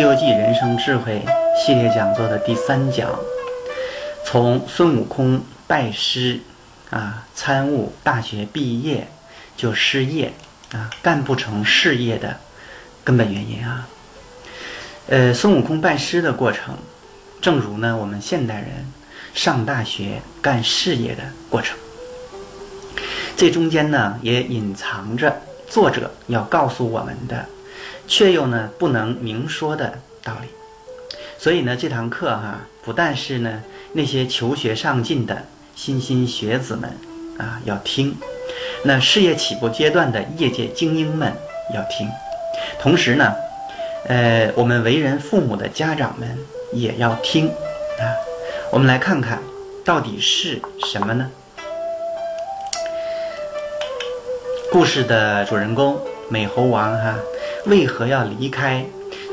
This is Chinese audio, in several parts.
西游记人生智慧》系列讲座的第三讲，从孙悟空拜师啊，参悟大学毕业就失业啊，干不成事业的根本原因啊。呃，孙悟空拜师的过程，正如呢我们现代人上大学干事业的过程，这中间呢也隐藏着作者要告诉我们的。却又呢不能明说的道理，所以呢这堂课哈不但是呢那些求学上进的莘莘学子们啊要听，那事业起步阶段的业界精英们要听，同时呢，呃我们为人父母的家长们也要听啊。我们来看看到底是什么呢？故事的主人公美猴王哈。为何要离开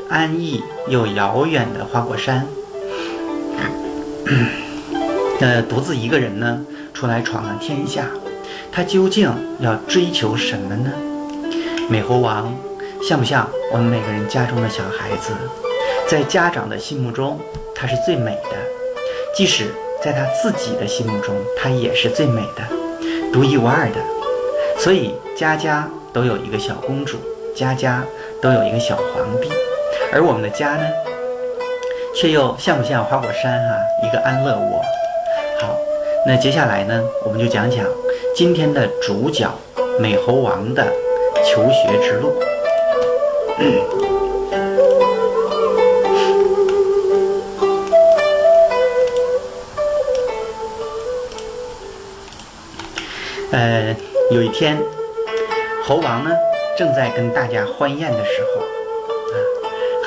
安逸又遥远的花果山？呃，独自一个人呢，出来闯了天下，他究竟要追求什么呢？美猴王像不像我们每个人家中的小孩子？在家长的心目中，他是最美的；即使在他自己的心目中，他也是最美的，独一无二的。所以家家都有一个小公主。家家都有一个小皇帝，而我们的家呢，却又像不像花果山哈，一个安乐窝？好，那接下来呢，我们就讲讲今天的主角美猴王的求学之路。呃，有一天，猴王呢？正在跟大家欢宴的时候，啊，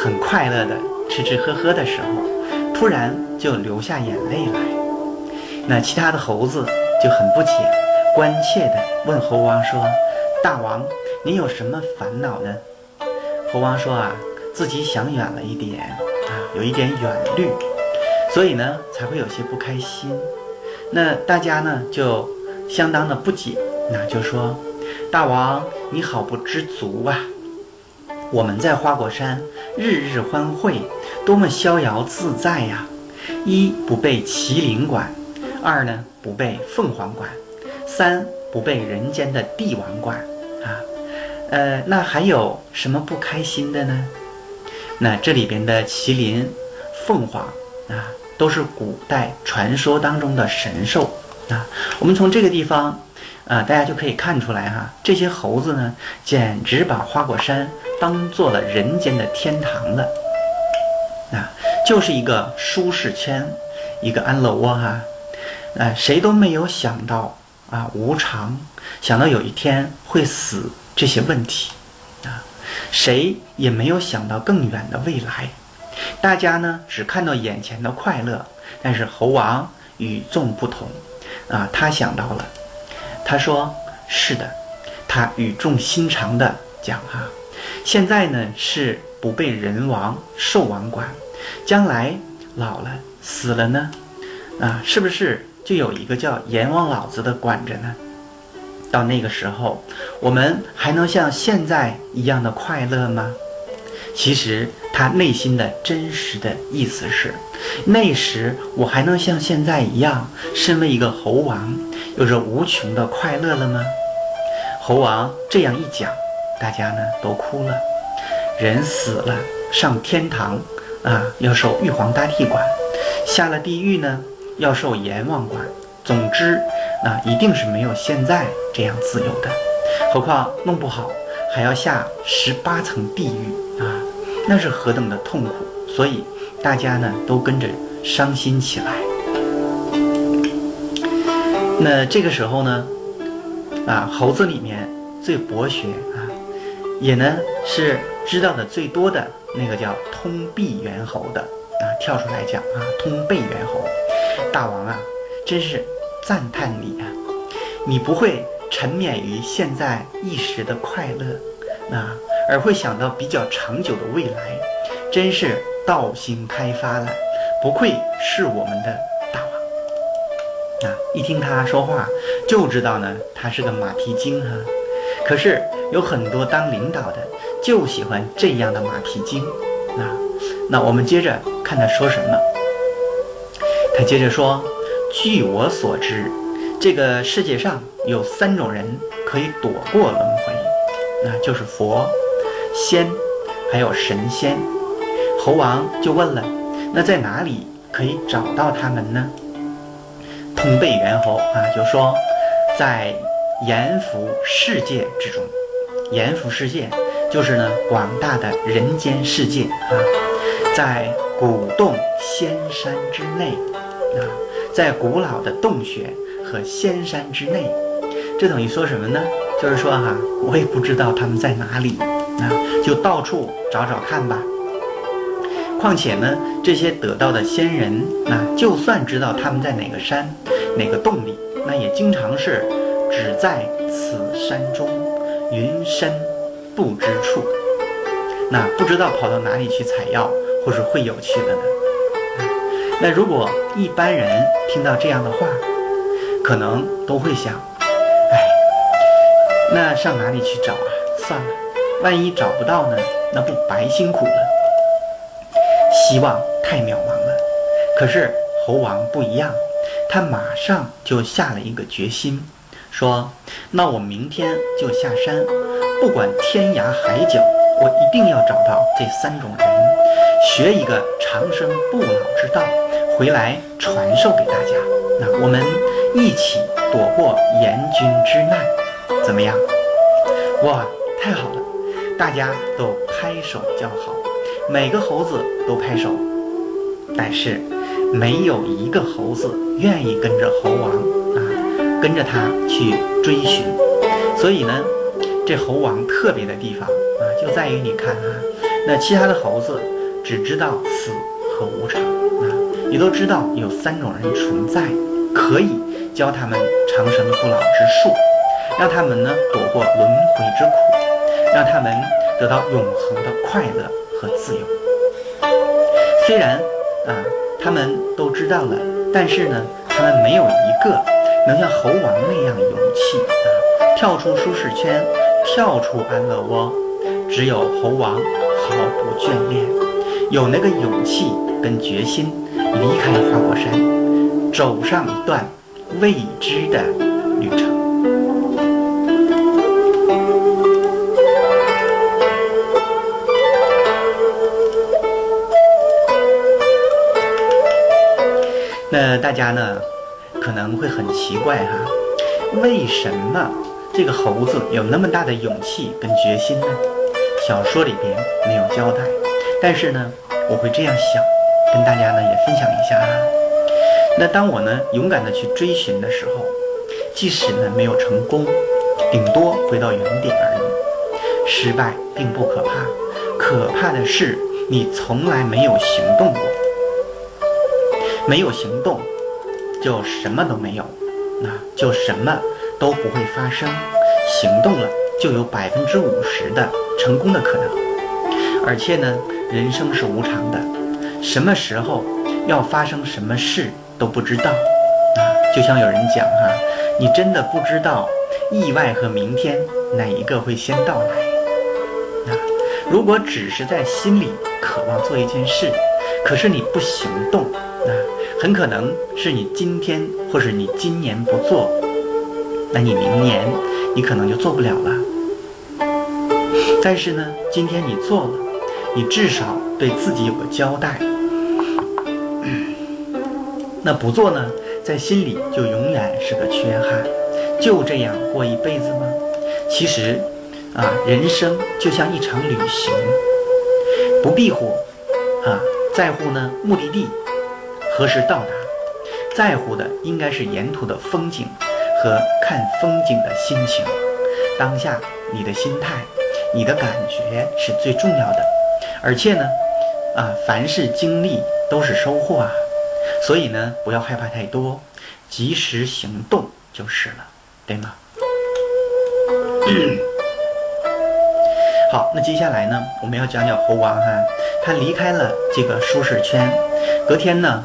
很快乐的吃吃喝喝的时候，突然就流下眼泪来。那其他的猴子就很不解，关切的问猴王说：“大王，您有什么烦恼呢？”猴王说：“啊，自己想远了一点，啊，有一点远虑，所以呢才会有些不开心。”那大家呢就相当的不解，那就说。大王，你好不知足啊！我们在花果山日日欢会，多么逍遥自在呀！一不被麒麟管，二呢不被凤凰管，三不被人间的帝王管啊！呃，那还有什么不开心的呢？那这里边的麒麟、凤凰啊，都是古代传说当中的神兽啊。我们从这个地方。啊，大家就可以看出来哈，这些猴子呢，简直把花果山当做了人间的天堂了，啊，就是一个舒适圈，一个安乐窝哈，啊，谁都没有想到啊，无常，想到有一天会死这些问题，啊，谁也没有想到更远的未来，大家呢只看到眼前的快乐，但是猴王与众不同，啊，他想到了。他说：“是的，他语重心长地讲哈，现在呢是不被人王、兽王管，将来老了死了呢，啊，是不是就有一个叫阎王老子的管着呢？到那个时候，我们还能像现在一样的快乐吗？其实他内心的真实的意思是，那时我还能像现在一样，身为一个猴王。”有着无穷的快乐了吗？猴王这样一讲，大家呢都哭了。人死了上天堂啊，要受玉皇大帝管；下了地狱呢，要受阎王管。总之，那一定是没有现在这样自由的。何况弄不好还要下十八层地狱啊，那是何等的痛苦！所以大家呢都跟着伤心起来。那这个时候呢，啊，猴子里面最博学啊，也呢是知道的最多的那个叫通臂猿猴的啊，跳出来讲啊，通背猿猴，大王啊，真是赞叹你啊，你不会沉湎于现在一时的快乐啊，而会想到比较长久的未来，真是道心开发了，不愧是我们的。啊，一听他说话就知道呢，他是个马屁精哈。可是有很多当领导的就喜欢这样的马屁精，啊，那我们接着看他说什么。他接着说：“据我所知，这个世界上有三种人可以躲过轮回，那就是佛、仙，还有神仙。”猴王就问了：“那在哪里可以找到他们呢？”通背猿猴啊就说：“在阎浮世界之中，阎浮世界就是呢广大的人间世界啊，在古洞仙山之内。”啊，在古老的洞穴和仙山之内，这等于说什么呢？就是说哈，我也不知道他们在哪里，啊，就到处找找看吧。况且呢，这些得道的仙人，那就算知道他们在哪个山、哪个洞里，那也经常是只在此山中，云深不知处，那不知道跑到哪里去采药或是会有去的呢？那如果一般人听到这样的话，可能都会想：哎，那上哪里去找啊？算了，万一找不到呢？那不白辛苦了？希望太渺茫了。可是猴王不一样，他马上就下了一个决心，说：那我明天就下山，不管天涯海角，我一定要找到这三种人，学一个长生不老之道。回来传授给大家，那我们一起躲过严君之难，怎么样？哇，太好了！大家都拍手叫好，每个猴子都拍手，但是没有一个猴子愿意跟着猴王啊，跟着他去追寻。所以呢，这猴王特别的地方啊，就在于你看啊，那其他的猴子只知道死和无常啊。你都知道有三种人存在，可以教他们长生不老之术，让他们呢躲过轮回之苦，让他们得到永恒的快乐和自由。虽然啊，他们都知道了，但是呢，他们没有一个能像猴王那样勇气啊，跳出舒适圈，跳出安乐窝。只有猴王毫不眷恋，有那个勇气跟决心。离开花果山，走上一段未知的旅程。那大家呢，可能会很奇怪哈，为什么这个猴子有那么大的勇气跟决心呢？小说里边没有交代，但是呢，我会这样想。跟大家呢也分享一下啊。那当我呢勇敢的去追寻的时候，即使呢没有成功，顶多回到原点而已。失败并不可怕，可怕的是你从来没有行动过。没有行动，就什么都没有，那就什么都不会发生。行动了，就有百分之五十的成功的可能。而且呢，人生是无常的。什么时候要发生什么事都不知道啊！就像有人讲哈，你真的不知道意外和明天哪一个会先到来啊！如果只是在心里渴望做一件事，可是你不行动啊，很可能是你今天或是你今年不做，那你明年你可能就做不了了。但是呢，今天你做了，你至少对自己有个交代。那不做呢，在心里就永远是个缺憾，就这样过一辈子吗？其实，啊，人生就像一场旅行，不必乎，啊，在乎呢目的地何时到达，在乎的应该是沿途的风景和看风景的心情。当下你的心态、你的感觉是最重要的，而且呢，啊，凡是经历都是收获啊。所以呢，不要害怕太多，及时行动就是了，对吗？好，那接下来呢，我们要讲讲猴王哈，他离开了这个舒适圈，隔天呢，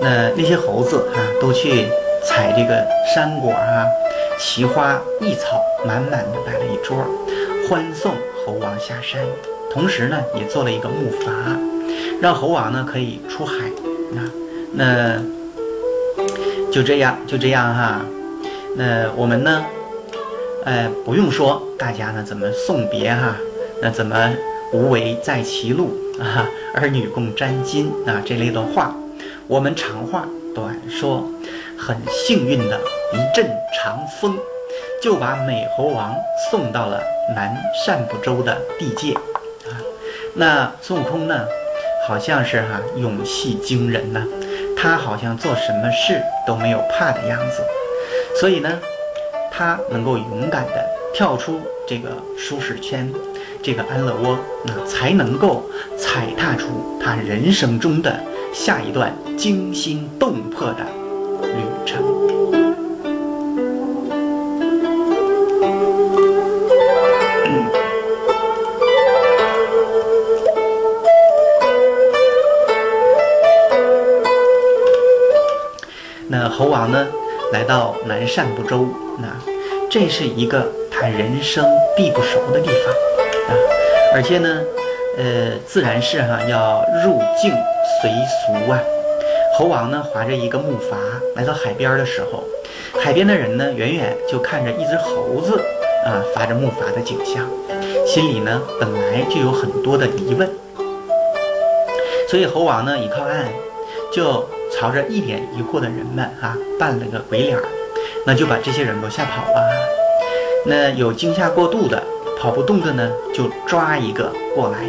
那那些猴子哈都去采这个山果啊，奇花异草，满满的摆了一桌，欢送猴王下山，同时呢，也做了一个木筏，让猴王呢可以出海。啊，那就这样，就这样哈。那我们呢，呃，不用说大家呢怎么送别哈，那怎么无为在歧路啊，儿女共沾巾啊这类的话，我们长话短说，很幸运的一阵长风。就把美猴王送到了南赡部洲的地界，啊，那孙悟空呢，好像是哈勇气惊人呐，他好像做什么事都没有怕的样子，所以呢，他能够勇敢的跳出这个舒适圈，这个安乐窝，那才能够踩踏出他人生中的下一段惊心动魄的旅程。那猴王呢，来到南赡部洲，那这是一个他人生地不熟的地方啊，而且呢，呃，自然是哈要入境随俗啊。猴王呢，划着一个木筏来到海边的时候，海边的人呢，远远就看着一只猴子啊，划着木筏的景象，心里呢，本来就有很多的疑问，所以猴王呢，一靠岸就。朝着一脸疑惑的人们啊，扮了个鬼脸，那就把这些人都吓跑了。那有惊吓过度的、跑不动的呢，就抓一个过来，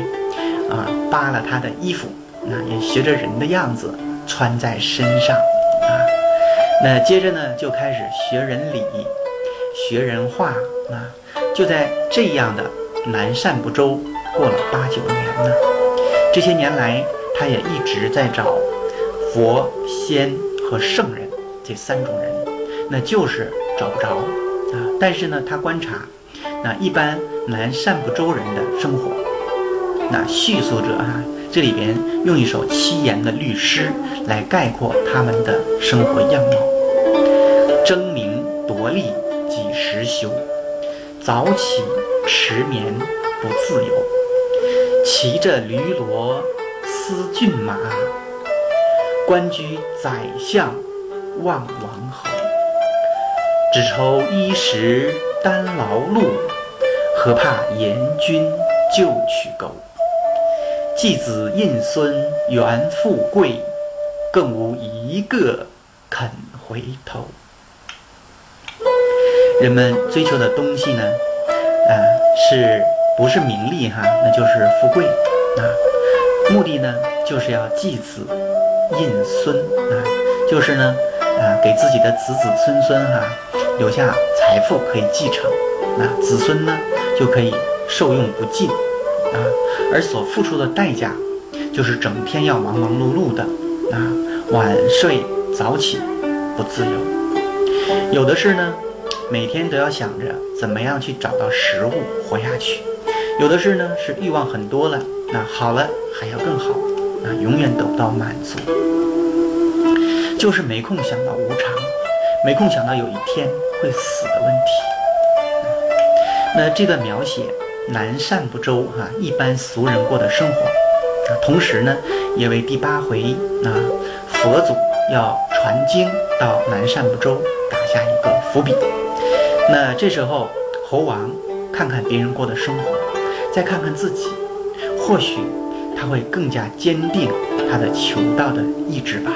啊，扒了他的衣服，那也学着人的样子穿在身上啊。那接着呢，就开始学人礼、学人话啊。就在这样的南赡部洲过了八九年呢，这些年来，他也一直在找。佛、仙和圣人这三种人，那就是找不着啊。但是呢，他观察，那一般南赡部洲人的生活，那叙述者啊，这里边用一首七言的律诗来概括他们的生活样貌：争名夺利几时休？早起迟眠不自由，骑着驴骡思骏马。官居宰相望王侯，只愁衣食单劳碌，何怕严君就取钩？继子印孙缘富贵，更无一个肯回头。人们追求的东西呢，啊，是不是名利哈？那就是富贵啊。目的呢，就是要继子。印孙啊，就是呢，啊，给自己的子子孙孙哈留下财富可以继承，那子孙呢就可以受用不尽啊，而所付出的代价就是整天要忙忙碌碌的啊，晚睡早起不自由，有的是呢，每天都要想着怎么样去找到食物活下去，有的是呢是欲望很多了，那好了还要更好。啊，永远得不到满足，就是没空想到无常，没空想到有一天会死的问题。那这段描写南赡部洲哈一般俗人过的生活，同时呢，也为第八回啊佛祖要传经到南赡部洲打下一个伏笔。那这时候猴王看看别人过的生活，再看看自己，或许。他会更加坚定他的求道的意志吧。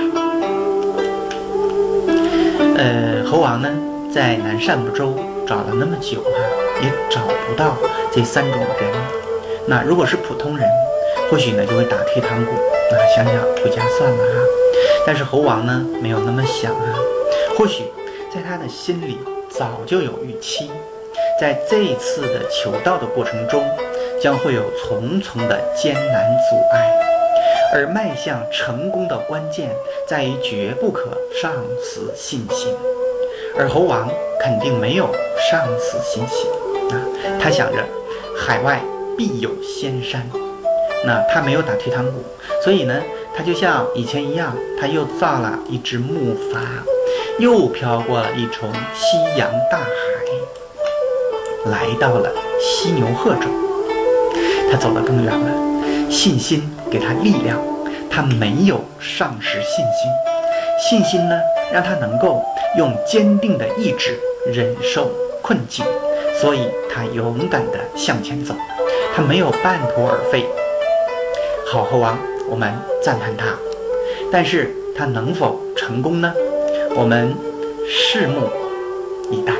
呃，猴王呢，在南赡部洲找了那么久哈，也找不到这三种人。那如果是普通人，或许呢就会打退堂鼓，那想想回家算了哈。但是猴王呢，没有那么想啊。或许在他的心里早就有预期，在这一次的求道的过程中。将会有重重的艰难阻碍，而迈向成功的关键在于绝不可丧失信心。而猴王肯定没有丧失信心啊，他想着海外必有仙山，那他没有打退堂鼓，所以呢，他就像以前一样，他又造了一只木筏，又飘过了一重夕阳大海，来到了犀牛贺州。他走得更远了，信心给他力量，他没有丧失信心。信心呢，让他能够用坚定的意志忍受困境，所以他勇敢地向前走，他没有半途而废。好猴王，我们赞叹他，但是他能否成功呢？我们拭目以待。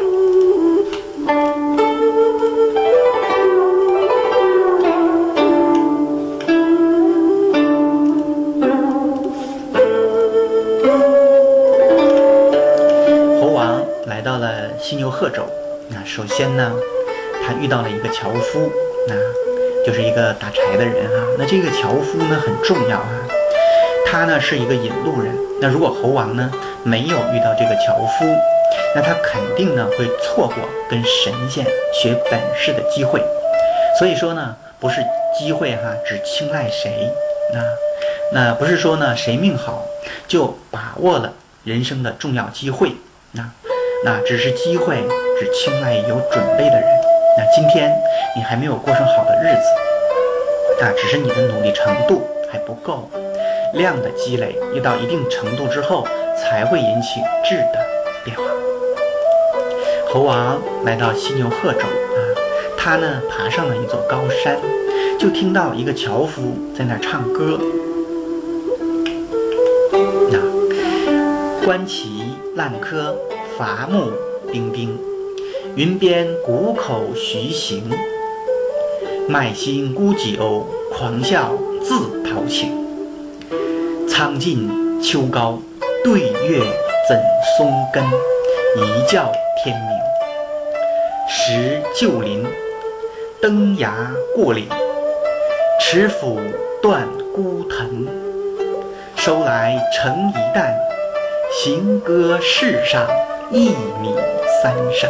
犀牛贺州，那首先呢，他遇到了一个樵夫，那就是一个打柴的人啊。那这个樵夫呢很重要啊，他呢是一个引路人。那如果猴王呢没有遇到这个樵夫，那他肯定呢会错过跟神仙学本事的机会。所以说呢，不是机会哈，只青睐谁啊？那不是说呢谁命好就把握了人生的重要机会啊。那只是机会，只青睐有准备的人。那今天你还没有过上好的日子，那只是你的努力程度还不够，量的积累一到一定程度之后，才会引起质的变化。猴王来到犀牛贺州啊，他呢爬上了一座高山，就听到一个樵夫在那儿唱歌。那观其烂柯。伐木兵兵，云边谷口徐行。卖新沽酒，狂笑自陶情。苍劲秋高，对月怎松根？一觉天明。识旧林，登崖过岭，持斧断孤藤。收来成一担，行歌世上。一米三升，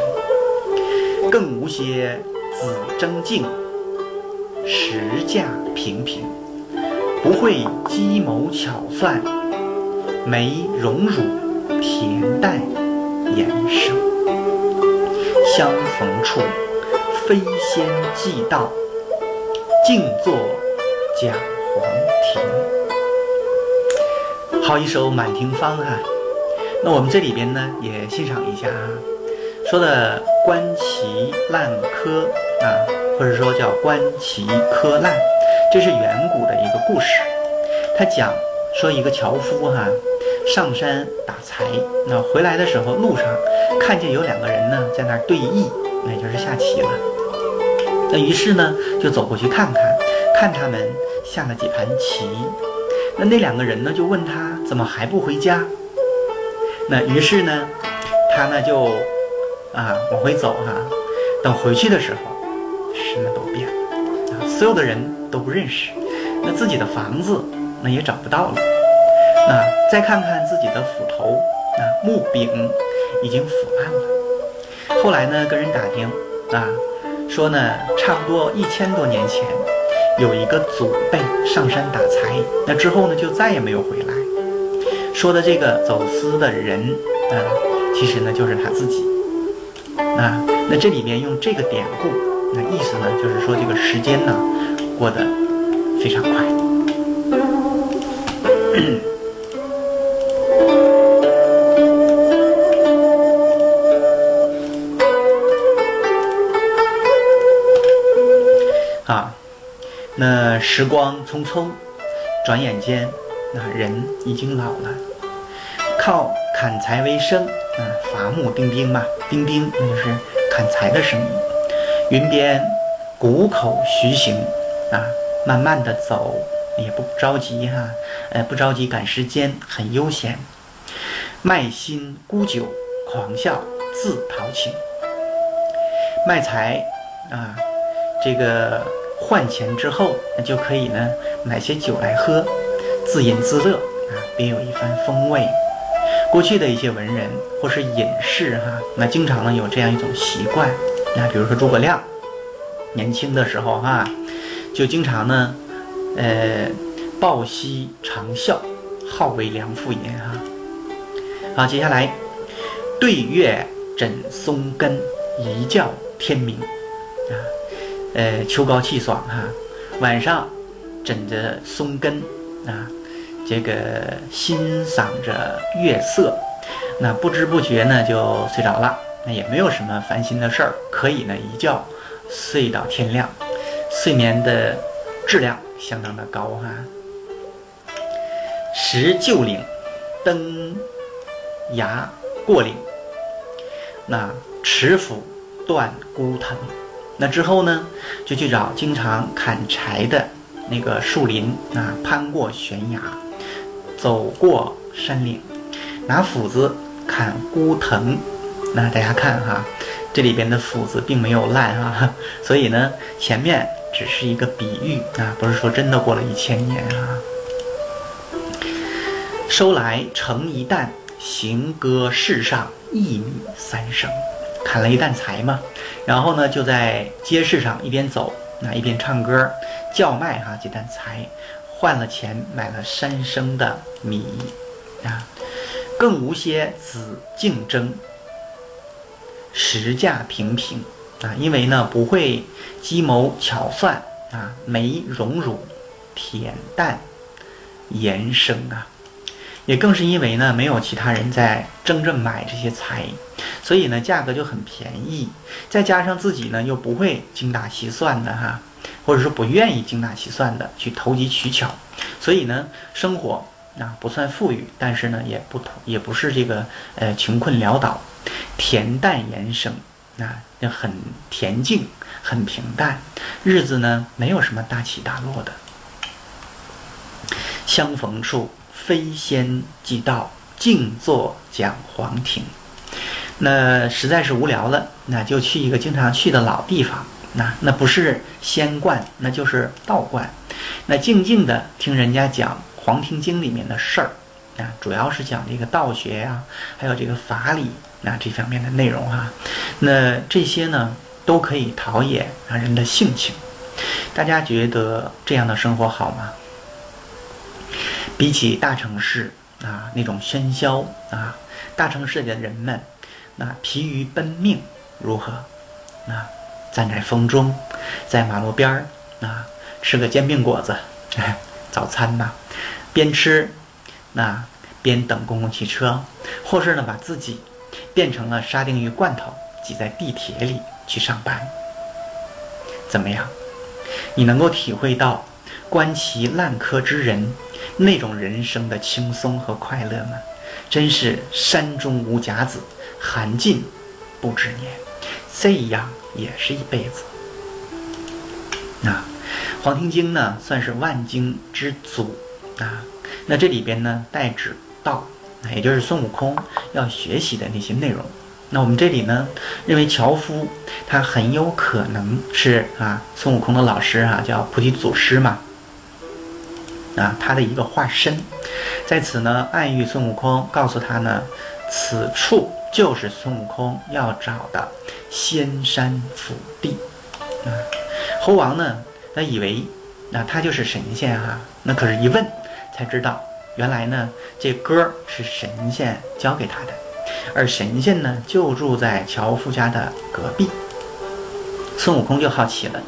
更无些子争竞，实价平平，不会机谋巧算，没荣辱恬淡言生。相逢处，飞仙寄道，静坐讲黄庭。好一首《满庭芳》啊！那我们这里边呢，也欣赏一下啊，说的观其烂柯啊，或者说叫观其柯烂，这是远古的一个故事。他讲说一个樵夫哈，上山打柴，那回来的时候路上看见有两个人呢在那儿对弈，那就是下棋了。那于是呢就走过去看看，看他们下了几盘棋。那那两个人呢就问他怎么还不回家？那于是呢，他呢就啊往回走哈，等回去的时候，什么都变了，所有的人都不认识，那自己的房子那也找不到了，那再看看自己的斧头啊木柄已经腐烂了。后来呢跟人打听啊，说呢差不多一千多年前有一个祖辈上山打柴，那之后呢就再也没有回来。说的这个走私的人啊，其实呢就是他自己啊。那这里面用这个典故，那意思呢就是说这个时间呢过得非常快。啊，那时光匆匆，转眼间，那人已经老了。靠砍柴为生，啊，伐木钉钉嘛，钉钉那就是砍柴的声音。云边谷口徐行，啊，慢慢的走，也不着急哈，呃，不着急赶时间，很悠闲。卖新沽酒，狂笑自陶情。卖柴啊，这个换钱之后，那就可以呢买些酒来喝，自饮自乐啊，别有一番风味。过去的一些文人或是隐士哈，那经常呢有这样一种习惯，那比如说诸葛亮，年轻的时候哈，就经常呢，呃，抱膝长啸，好为良父也哈。好，接下来，对月枕松根，一觉天明啊，呃，秋高气爽哈，晚上枕着松根啊，这个欣赏着月色，那不知不觉呢就睡着了。那也没有什么烦心的事儿，可以呢一觉睡到天亮，睡眠的质量相当的高哈。石旧岭，登崖过岭，那持斧断孤藤。那之后呢，就去找经常砍柴的那个树林啊，攀过悬崖，走过山岭，拿斧子砍孤藤。那大家看哈，这里边的斧子并没有烂啊，所以呢，前面只是一个比喻啊，不是说真的过了一千年啊。收来成一担，行歌世上一米三升，砍了一担柴嘛，然后呢就在街市上一边走，那一边唱歌叫卖哈，这担柴换了钱买了三升的米啊，更无些子竞争。实价平平啊，因为呢不会计谋巧算啊，没荣辱，恬淡言生啊，也更是因为呢没有其他人在争着买这些财，所以呢价格就很便宜，再加上自己呢又不会精打细算的哈，或者说不愿意精打细算的去投机取巧，所以呢生活啊不算富裕，但是呢也不也不是这个呃穷困潦倒。恬淡言生，啊，那很恬静，很平淡，日子呢没有什么大起大落的。相逢处非仙即道，静坐讲黄庭。那实在是无聊了，那就去一个经常去的老地方，那那不是仙观，那就是道观，那静静的听人家讲《黄庭经》里面的事儿，啊，主要是讲这个道学呀，还有这个法理。那这方面的内容哈，那这些呢都可以陶冶啊人的性情。大家觉得这样的生活好吗？比起大城市啊那种喧嚣啊，大城市里的人们那疲于奔命如何？那站在风中，在马路边儿啊吃个煎饼果子，早餐吧，边吃那边等公共汽车，或是呢把自己。变成了沙丁鱼罐头，挤在地铁里去上班，怎么样？你能够体会到观其烂柯之人那种人生的轻松和快乐吗？真是山中无甲子，寒尽不知年，这样也是一辈子。那《黄庭经》呢，算是万经之祖啊。那这里边呢，代指道。也就是孙悟空要学习的那些内容。那我们这里呢，认为樵夫他很有可能是啊孙悟空的老师啊，叫菩提祖师嘛，啊他的一个化身，在此呢暗喻孙悟空，告诉他呢，此处就是孙悟空要找的仙山福地。啊，猴王呢，他以为那他就是神仙哈，那可是一问才知道。原来呢，这歌是神仙教给他的，而神仙呢就住在樵夫家的隔壁。孙悟空就好奇了，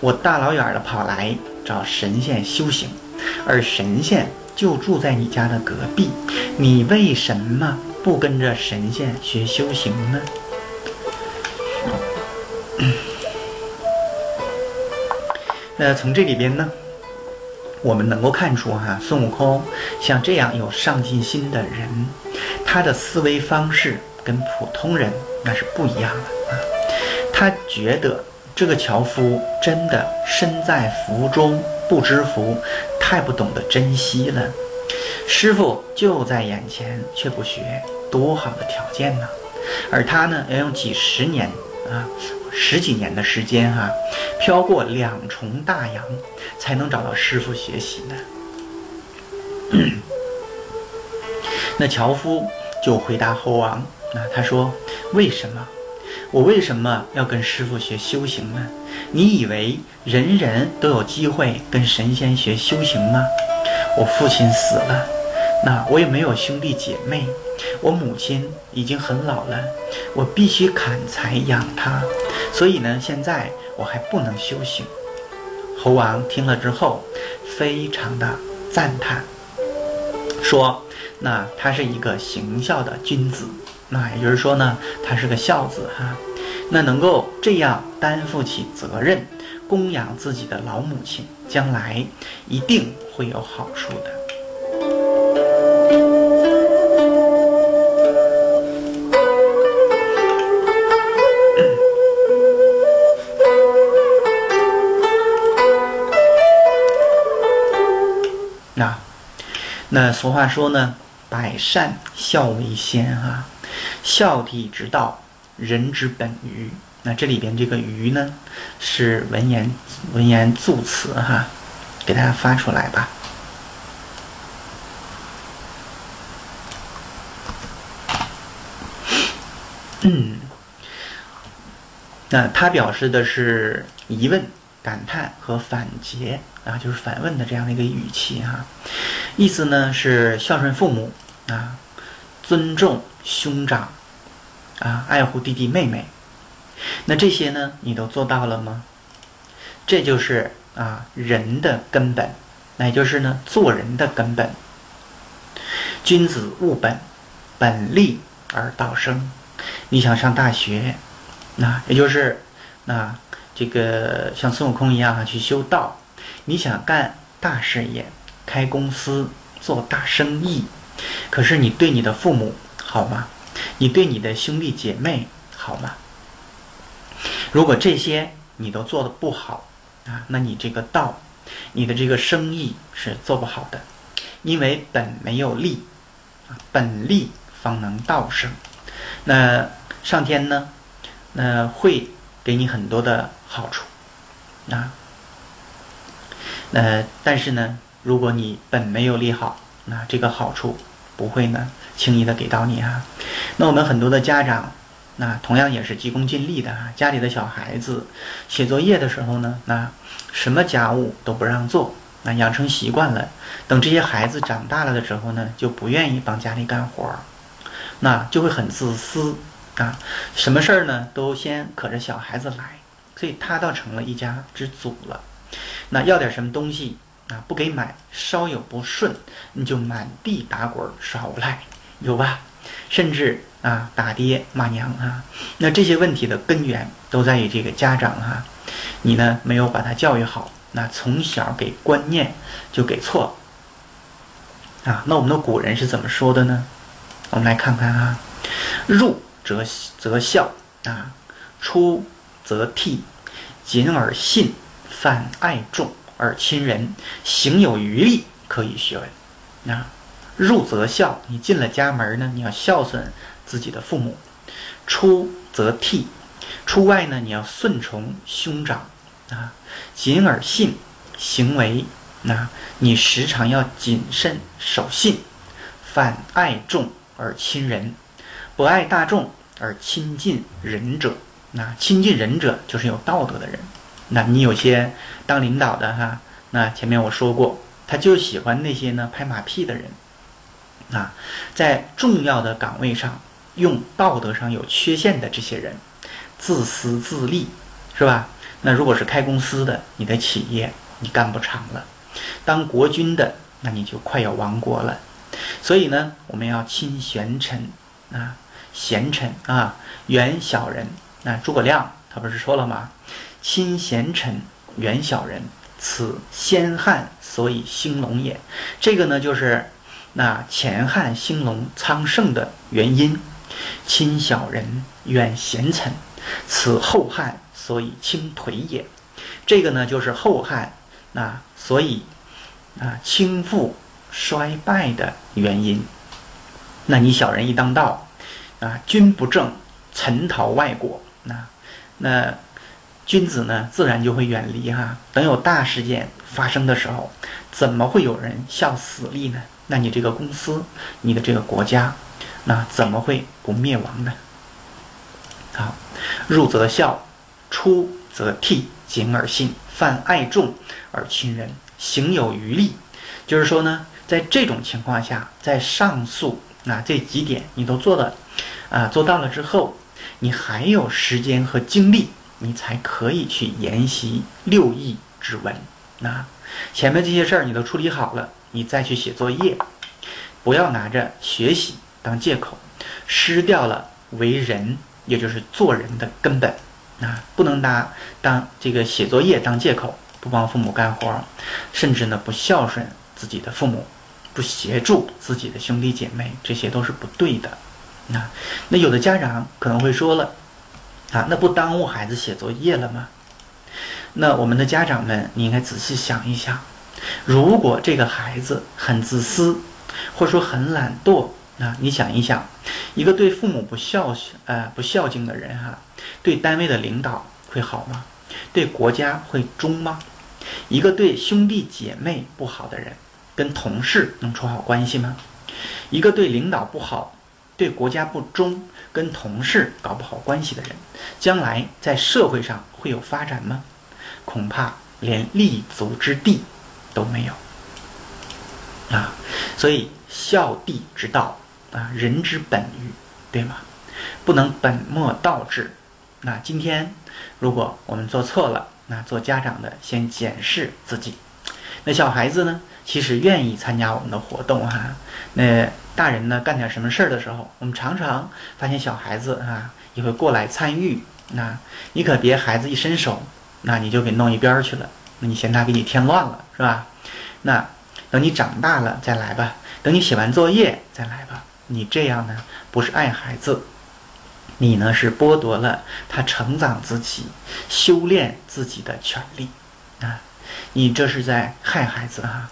我大老远的跑来找神仙修行，而神仙就住在你家的隔壁，你为什么不跟着神仙学修行呢？那从这里边呢？我们能够看出，哈，孙悟空像这样有上进心的人，他的思维方式跟普通人那是不一样的啊。他觉得这个樵夫真的身在福中不知福，太不懂得珍惜了。师傅就在眼前，却不学，多好的条件呢！而他呢，要用几十年啊。十几年的时间哈，飘过两重大洋，才能找到师傅学习呢。那樵夫就回答猴王，那他说：“为什么？我为什么要跟师傅学修行呢？你以为人人都有机会跟神仙学修行吗？我父亲死了，那我也没有兄弟姐妹，我母亲已经很老了，我必须砍柴养她。”所以呢，现在我还不能修行。猴王听了之后，非常的赞叹，说：“那他是一个行孝的君子，那也就是说呢，他是个孝子哈。那能够这样担负起责任，供养自己的老母亲，将来一定会有好处的。”那俗话说呢，百善孝为先啊，孝悌之道，人之本于。那这里边这个于呢，是文言文言助词哈，给大家发出来吧。嗯，那它表示的是疑问、感叹和反诘啊，就是反问的这样的一个语气哈。意思呢是孝顺父母啊，尊重兄长啊，爱护弟弟妹妹。那这些呢，你都做到了吗？这就是啊人的根本，那也就是呢做人的根本。君子务本，本立而道生。你想上大学，那也就是那这个像孙悟空一样啊去修道。你想干大事业。开公司做大生意，可是你对你的父母好吗？你对你的兄弟姐妹好吗？如果这些你都做的不好啊，那你这个道，你的这个生意是做不好的，因为本没有利，本利方能道生。那上天呢，那会给你很多的好处啊，那但是呢？如果你本没有利好，那这个好处不会呢轻易的给到你啊。那我们很多的家长，那同样也是急功近利的啊。家里的小孩子写作业的时候呢，那什么家务都不让做，那养成习惯了。等这些孩子长大了的时候呢，就不愿意帮家里干活儿，那就会很自私啊。什么事儿呢，都先可着小孩子来，所以他倒成了一家之主了。那要点什么东西？啊，不给买，稍有不顺，你就满地打滚耍无赖，有吧？甚至啊，打爹骂娘啊，那这些问题的根源都在于这个家长哈，你呢没有把他教育好，那从小给观念就给错了啊。那我们的古人是怎么说的呢？我们来看看啊，入则则孝啊，出则悌，谨而信，泛爱众。而亲仁行有余力，可以学文。啊，入则孝，你进了家门呢，你要孝顺自己的父母；出则悌，出外呢，你要顺从兄长。啊，谨而信，行为那你时常要谨慎守信。反爱众而亲仁，不爱大众而亲近仁者。那亲近仁者就是有道德的人。那你有些当领导的哈，那前面我说过，他就喜欢那些呢拍马屁的人，啊，在重要的岗位上用道德上有缺陷的这些人，自私自利，是吧？那如果是开公司的，你的企业你干不长了；当国君的，那你就快要亡国了。所以呢，我们要亲贤臣啊，贤臣啊，远小人。那诸葛亮他不是说了吗？亲贤臣，远小人，此先汉所以兴隆也。这个呢，就是那前汉兴隆昌盛的原因。亲小人，远贤臣，此后汉所以倾颓也。这个呢，就是后汉那所以啊倾覆衰败的原因。那你小人一当道啊，君不正，臣逃外国。那那。君子呢，自然就会远离哈。等有大事件发生的时候，怎么会有人效死力呢？那你这个公司，你的这个国家，那怎么会不灭亡呢？好，入则孝，出则悌，谨而信，泛爱众而亲仁，行有余力。就是说呢，在这种情况下，在上述那这几点你都做了，啊，做到了之后，你还有时间和精力。你才可以去研习六艺之文。那前面这些事儿你都处理好了，你再去写作业，不要拿着学习当借口，失掉了为人，也就是做人的根本。啊，不能拿当这个写作业当借口，不帮父母干活，甚至呢不孝顺自己的父母，不协助自己的兄弟姐妹，这些都是不对的。啊，那有的家长可能会说了，啊，那不耽误孩子写作业了吗？那我们的家长们，你应该仔细想一想，如果这个孩子很自私，或者说很懒惰，啊，你想一想，一个对父母不孝顺、呃不孝敬的人，哈，对单位的领导会好吗？对国家会忠吗？一个对兄弟姐妹不好的人，跟同事能处好关系吗？一个对领导不好。对国家不忠，跟同事搞不好关系的人，将来在社会上会有发展吗？恐怕连立足之地都没有啊！所以孝弟之道啊，人之本欲，对吗？不能本末倒置。那今天如果我们做错了，那做家长的先检视自己。那小孩子呢，其实愿意参加我们的活动哈。那大人呢，干点什么事儿的时候，我们常常发现小孩子啊也会过来参与。那你可别孩子一伸手，那你就给弄一边儿去了，那你嫌他给你添乱了，是吧？那等你长大了再来吧，等你写完作业再来吧。你这样呢，不是爱孩子，你呢是剥夺了他成长自己、修炼自己的权利啊！你这是在害孩子啊！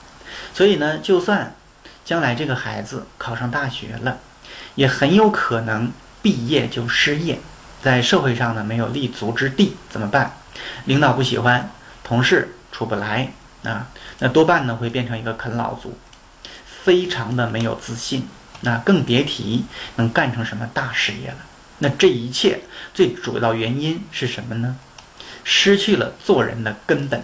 所以呢，就算。将来这个孩子考上大学了，也很有可能毕业就失业，在社会上呢没有立足之地，怎么办？领导不喜欢，同事处不来啊，那多半呢会变成一个啃老族，非常的没有自信，那更别提能干成什么大事业了。那这一切最主要原因是什么呢？失去了做人的根本，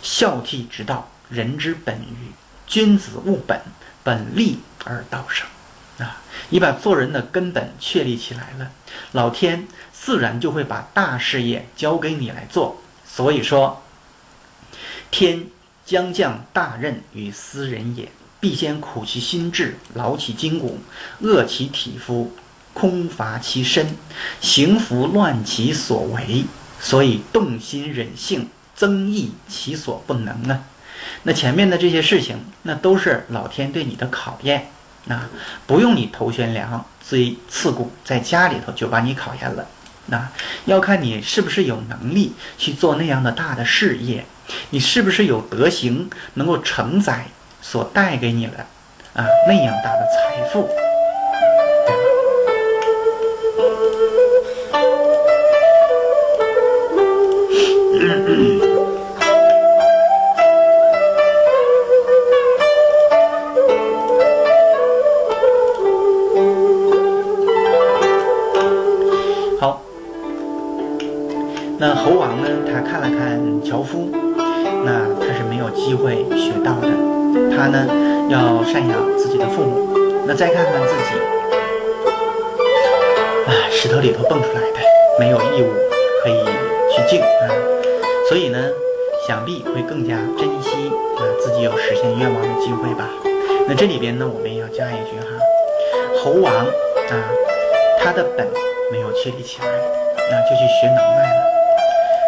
孝悌之道，人之本于君子务本。本立而道生，啊，你把做人的根本确立起来了，老天自然就会把大事业交给你来做。所以说，天将降大任于斯人也，必先苦其心志，劳其筋骨，饿其体肤，空乏其身，行拂乱其所为，所以动心忍性，增益其所不能啊。那前面的这些事情，那都是老天对你的考验，那不用你头悬梁锥刺股，在家里头就把你考验了。那要看你是不是有能力去做那样的大的事业，你是不是有德行能够承载所带给你的啊那样大的财富。那猴王呢？他看了看樵夫，那他是没有机会学到的。他呢，要赡养自己的父母。那再看看自己，啊，石头里头蹦出来的，没有义务可以去敬啊。所以呢，想必会更加珍惜啊自己有实现愿望的机会吧。那这里边呢，我们也要加一句哈，猴王啊，他的本没有确立起来，那就去学能耐了。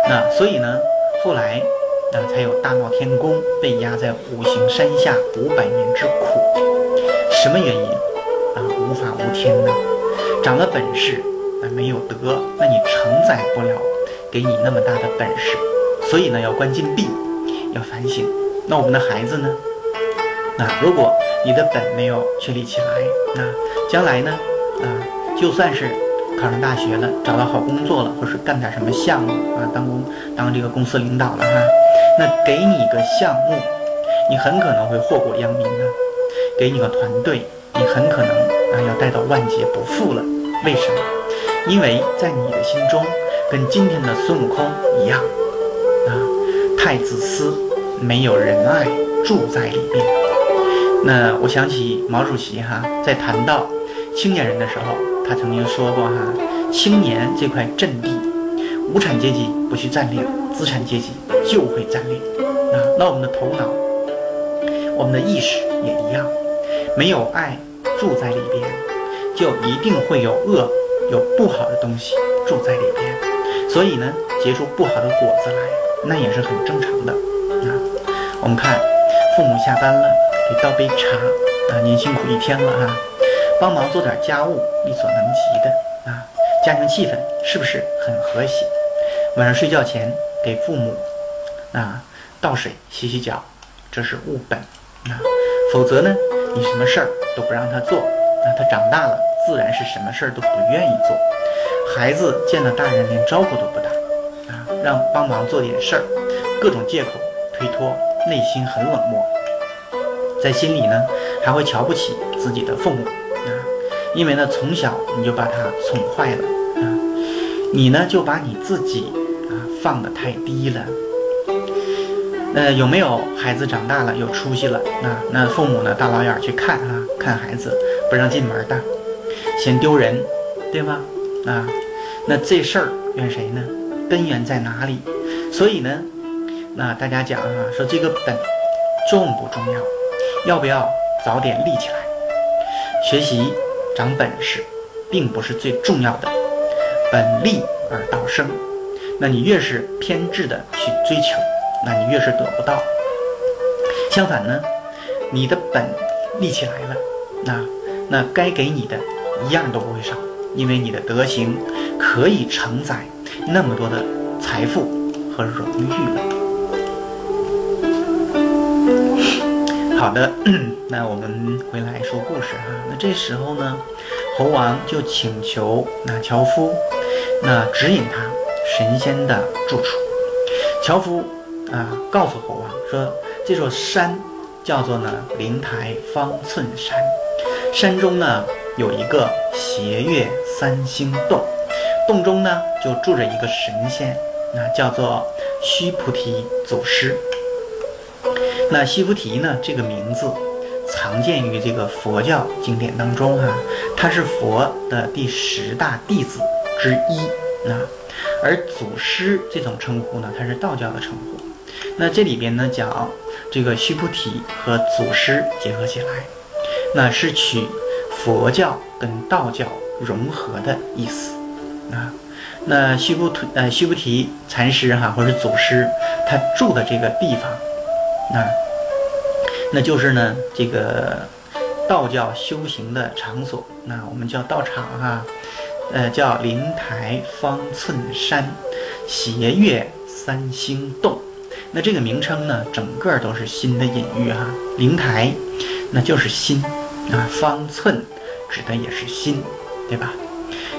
那所以呢，后来那才有大闹天宫，被压在五行山下五百年之苦。什么原因啊？无法无天呢？长了本事啊，没有德，那你承载不了给你那么大的本事。所以呢，要关禁闭，要反省。那我们的孩子呢？那如果你的本没有确立起来，那将来呢？啊，就算是。考上大学了，找到好工作了，或是干点什么项目啊，当公当这个公司领导了哈，那给你一个项目，你很可能会祸国殃民的；给你个团队，你很可能啊要带到万劫不复了。为什么？因为在你的心中，跟今天的孙悟空一样啊，太自私，没有仁爱住在里面。那我想起毛主席哈，在谈到青年人的时候。他曾经说过哈，青年这块阵地，无产阶级不去占领，资产阶级就会占领。啊，那我们的头脑，我们的意识也一样，没有爱住在里边，就一定会有恶，有不好的东西住在里边，所以呢，结出不好的果子来，那也是很正常的。啊，我们看，父母下班了，给倒杯茶，啊，您辛苦一天了啊，帮忙做点家务，力所能及的啊，家庭气氛是不是很和谐？晚上睡觉前给父母，啊。倒水、洗洗脚，这是务本啊。否则呢，你什么事儿都不让他做，那他长大了自然是什么事儿都不愿意做。孩子见了大人连招呼都不打啊，让帮忙做点事儿，各种借口推脱，内心很冷漠，在心里呢还会瞧不起自己的父母，因为呢从小你就把他宠坏了啊，你呢就把你自己啊放得太低了。那，有没有孩子长大了有出息了？那那父母呢？大老远去看啊，看孩子不让进门的，嫌丢人，对吗？啊，那这事儿怨谁呢？根源在哪里？所以呢，那大家讲啊，说这个本重不重要？要不要早点立起来？学习长本事，并不是最重要的，本立而道生。那你越是偏执的去追求。那你越是得不到，相反呢，你的本立起来了，那那该给你的一样都不会少，因为你的德行可以承载那么多的财富和荣誉了。好的，那我们回来说故事哈。那这时候呢，猴王就请求那樵夫，那指引他神仙的住处。樵夫。啊，告诉猴王说，这座山叫做呢灵台方寸山，山中呢有一个斜月三星洞，洞中呢就住着一个神仙，那叫做须菩提祖师。那须菩提呢这个名字常见于这个佛教经典当中哈，他是佛的第十大弟子之一那而祖师这种称呼呢，它是道教的称呼。那这里边呢讲这个须菩提和祖师结合起来，那是取佛教跟道教融合的意思啊。那须菩提呃须菩提禅师哈，或者祖师他住的这个地方，那那就是呢这个道教修行的场所，那我们叫道场哈，呃叫灵台方寸山斜月三星洞。那这个名称呢，整个都是心的隐喻哈。灵台，那就是心啊。方寸，指的也是心，对吧？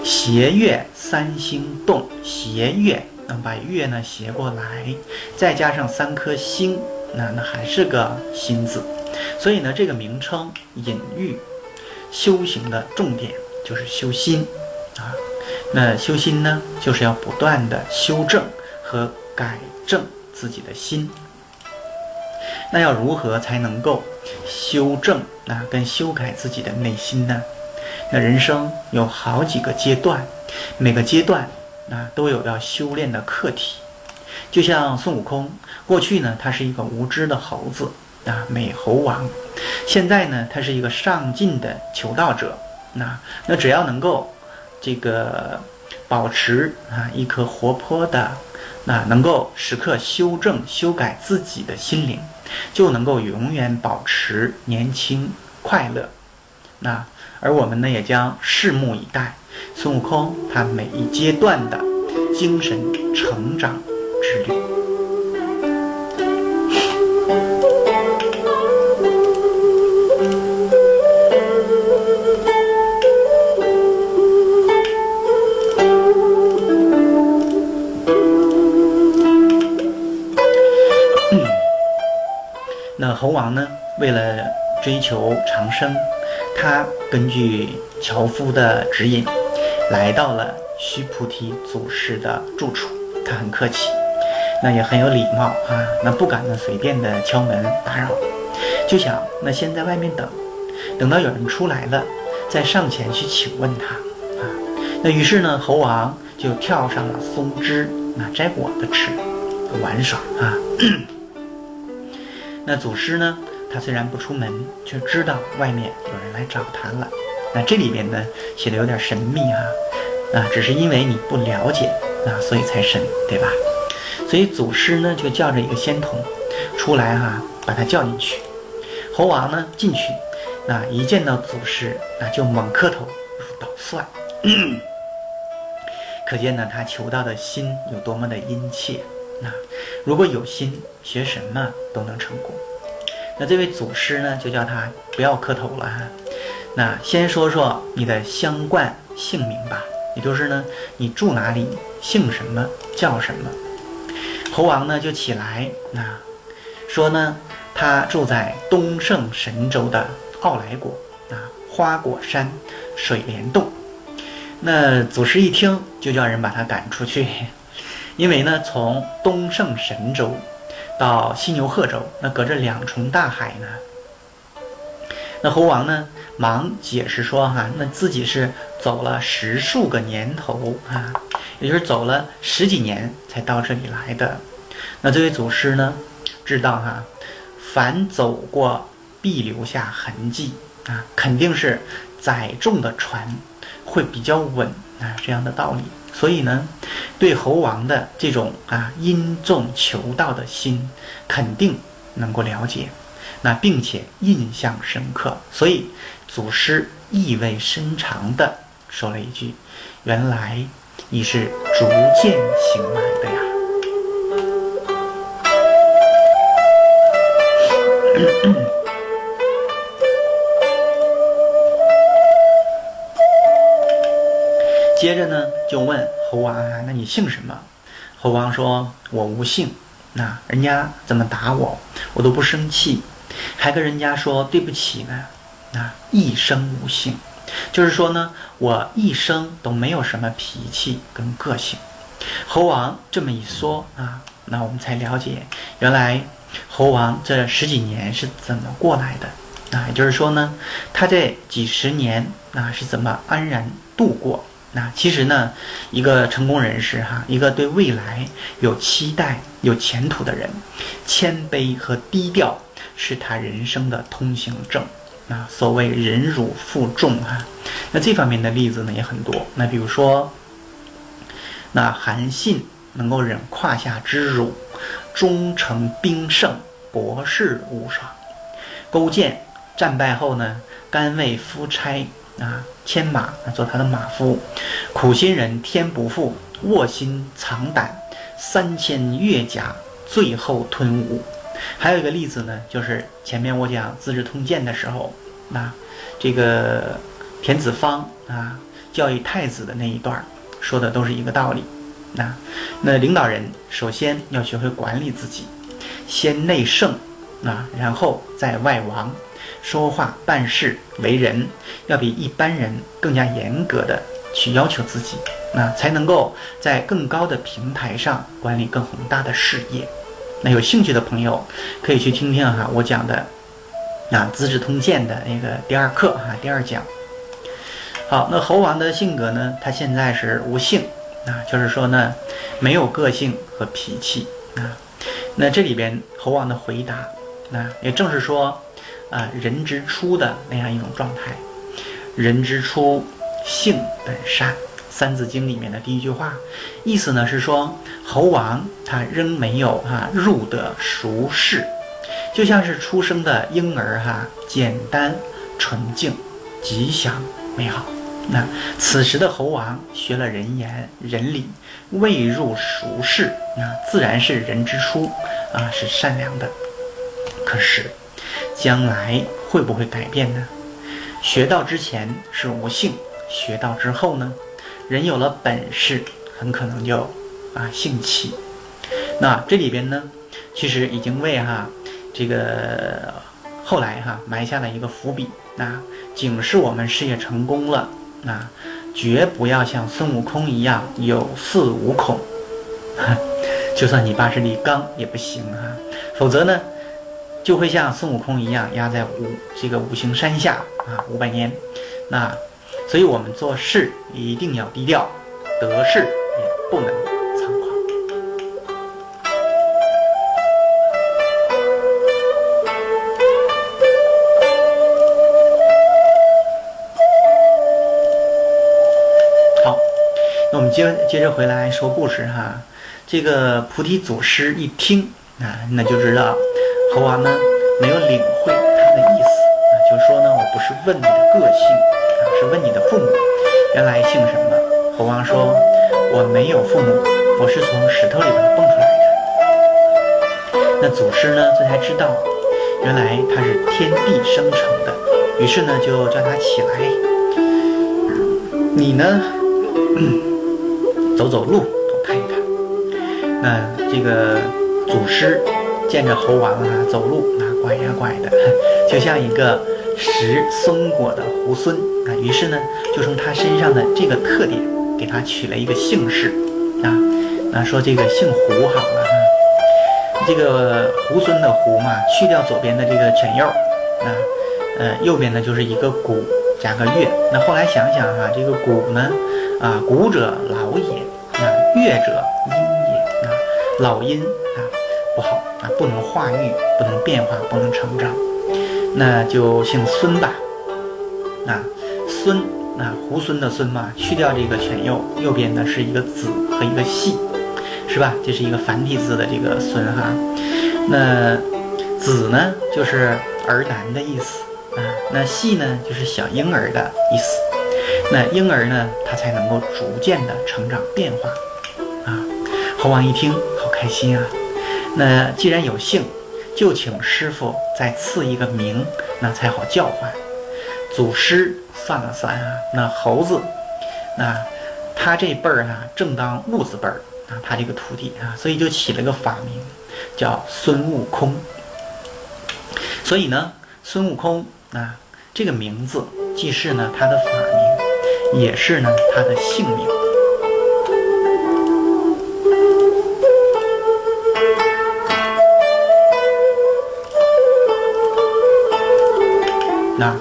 斜月三星洞，斜月，那把月呢斜过来，再加上三颗星，那那还是个心字。所以呢，这个名称隐喻修行的重点就是修心啊。那修心呢，就是要不断的修正和改正。自己的心，那要如何才能够修正啊，跟修改自己的内心呢？那人生有好几个阶段，每个阶段啊都有要修炼的课题。就像孙悟空，过去呢他是一个无知的猴子啊，美猴王；现在呢他是一个上进的求道者。那那只要能够这个保持啊一颗活泼的。那能够时刻修正、修改自己的心灵，就能够永远保持年轻快乐。那而我们呢，也将拭目以待孙悟空他每一阶段的精神成长之旅。猴王呢，为了追求长生，他根据樵夫的指引，来到了须菩提祖师的住处。他很客气，那也很有礼貌啊，那不敢呢随便的敲门打扰，就想那先在外面等，等到有人出来了，再上前去请问他啊。那于是呢，猴王就跳上了松枝，那摘果子吃，玩耍啊。那祖师呢，他虽然不出门，却知道外面有人来找他了。那这里边呢，写的有点神秘哈，啊，只是因为你不了解啊，所以才神，对吧？所以祖师呢，就叫着一个仙童出来哈，把他叫进去。猴王呢进去，那一见到祖师，那就猛磕头如捣蒜。可见呢，他求道的心有多么的殷切。那如果有心，学什么都能成功。那这位祖师呢，就叫他不要磕头了哈。那先说说你的相冠姓名吧，也就是呢，你住哪里，姓什么，叫什么。猴王呢就起来，那说呢，他住在东胜神州的奥莱国啊，花果山水帘洞。那祖师一听，就叫人把他赶出去，因为呢，从东胜神州到西牛贺州，那隔着两重大海呢。那猴王呢？忙解释说：“哈，那自己是走了十数个年头啊，也就是走了十几年才到这里来的。那这位祖师呢，知道哈，凡走过必留下痕迹啊，肯定是载重的船会比较稳啊，这样的道理。所以呢，对猴王的这种啊因重求道的心，肯定能够了解，那并且印象深刻，所以。”祖师意味深长地说了一句：“原来你是逐渐醒来的呀。”接着呢，就问猴王啊：“那你姓什么？”猴王说：“我无姓。那人家怎么打我，我都不生气，还跟人家说对不起呢。”啊，一生无性，就是说呢，我一生都没有什么脾气跟个性。猴王这么一说啊，那我们才了解，原来猴王这十几年是怎么过来的啊？也就是说呢，他这几十年啊是怎么安然度过？那其实呢，一个成功人士哈，一个对未来有期待、有前途的人，谦卑和低调是他人生的通行证。啊，所谓忍辱负重啊，那这方面的例子呢也很多。那比如说，那韩信能够忍胯下之辱，终成兵圣，博士无双；勾践战败后呢，甘为夫差啊，牵马做他的马夫；苦心人天不负，卧薪尝胆，三千越甲，最后吞吴。还有一个例子呢，就是前面我讲《资治通鉴》的时候，那这个田子方啊教育太子的那一段说的都是一个道理。那那领导人首先要学会管理自己，先内圣啊，然后再外王，说话办事为人要比一般人更加严格的去要求自己，那才能够在更高的平台上管理更宏大的事业。那有兴趣的朋友可以去听听哈，我讲的啊《资治通鉴》的那个第二课哈，第二讲。好，那猴王的性格呢，他现在是无性啊，就是说呢，没有个性和脾气啊。那这里边猴王的回答，那也正是说啊，人之初的那样一种状态。人之初，性本善。《三字经》里面的第一句话，意思呢是说，猴王他仍没有哈入得俗世，就像是出生的婴儿哈，简单纯净，吉祥美好。那此时的猴王学了人言人理，未入俗世，那自然是人之初啊，是善良的。可是，将来会不会改变呢？学到之前是无性，学到之后呢？人有了本事，很可能就啊兴起。那这里边呢，其实已经为哈这个后来哈埋下了一个伏笔。那警示我们事业成功了，那绝不要像孙悟空一样有恃无恐。就算你八十里刚也不行啊，否则呢，就会像孙悟空一样压在五这个五行山下啊五百年。那所以我们做事一定要低调，得势也不能猖狂。好，那我们接接着回来说故事哈。这个菩提祖师一听啊，那就知道猴王呢没有领会他的意思啊，就说呢，我不是问你的个性是问你的父母原来姓什么。猴王说，我没有父母，我是从石头里边蹦出来的。那祖师呢，这才知道原来他是天地生成的，于是呢就叫他起来，你呢 走走路，多看一看。那这个祖师见着猴王啊走路啊拐呀拐的，就像一个食松果的猢狲啊，于是呢就从他身上的这个特点给他取了一个姓氏啊，那说这个姓胡好了哈，这个猢狲的猢嘛，去掉左边的这个犬右啊，呃右边呢就是一个古加个月，那后来想想哈，这个古呢啊古者老也啊月者阴也啊。老阴啊不好啊，不能化育，不能变化，不能成长，那就姓孙吧。啊孙，那猢狲的孙嘛，去掉这个犬右，右边呢是一个子和一个细，是吧？这是一个繁体字的这个孙哈。那子呢就是儿男的意思啊，那细呢就是小婴儿的意思。那婴儿呢，他才能够逐渐的成长变化啊。猴王一听。好开心啊！那既然有姓，就请师傅再赐一个名，那才好叫唤。祖师算了算啊，那猴子，那他这辈儿啊，正当悟字辈儿啊，他这个徒弟啊，所以就起了个法名，叫孙悟空。所以呢，孙悟空啊，这个名字既是呢他的法名，也是呢他的姓名。那，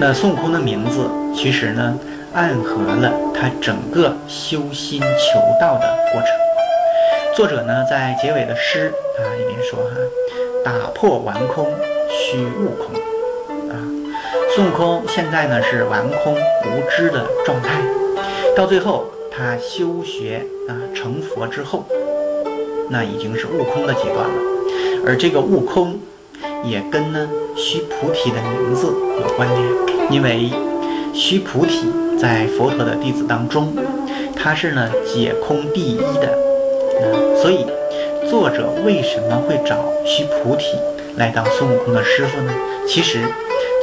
那孙悟空的名字其实呢，暗合了他整个修心求道的过程。作者呢，在结尾的诗啊里面说哈，打破顽空，须悟空。啊，孙悟空现在呢是顽空无知的状态，到最后他修学啊成佛之后，那已经是悟空的阶段了，而这个悟空。也跟呢须菩提的名字有关联，因为须菩提在佛陀的弟子当中，他是呢解空第一的，嗯，所以作者为什么会找须菩提来当孙悟空的师傅呢？其实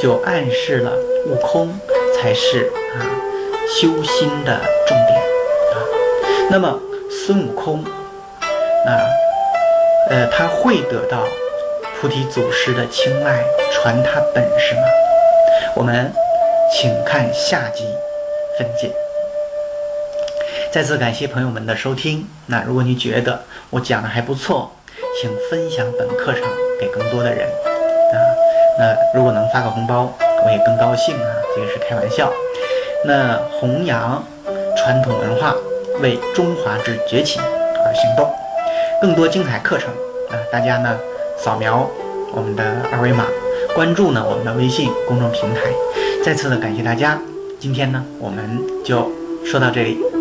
就暗示了悟空才是啊修心的重点啊。那么孙悟空啊，呃，他会得到。菩提祖师的青睐，传他本事吗？我们请看下集分解。再次感谢朋友们的收听。那如果你觉得我讲的还不错，请分享本课程给更多的人啊。那如果能发个红包，我也更高兴啊。这个是开玩笑。那弘扬传统文化，为中华之崛起而行动。更多精彩课程啊，大家呢？扫描我们的二维码，关注呢我们的微信公众平台。再次的感谢大家，今天呢我们就说到这里。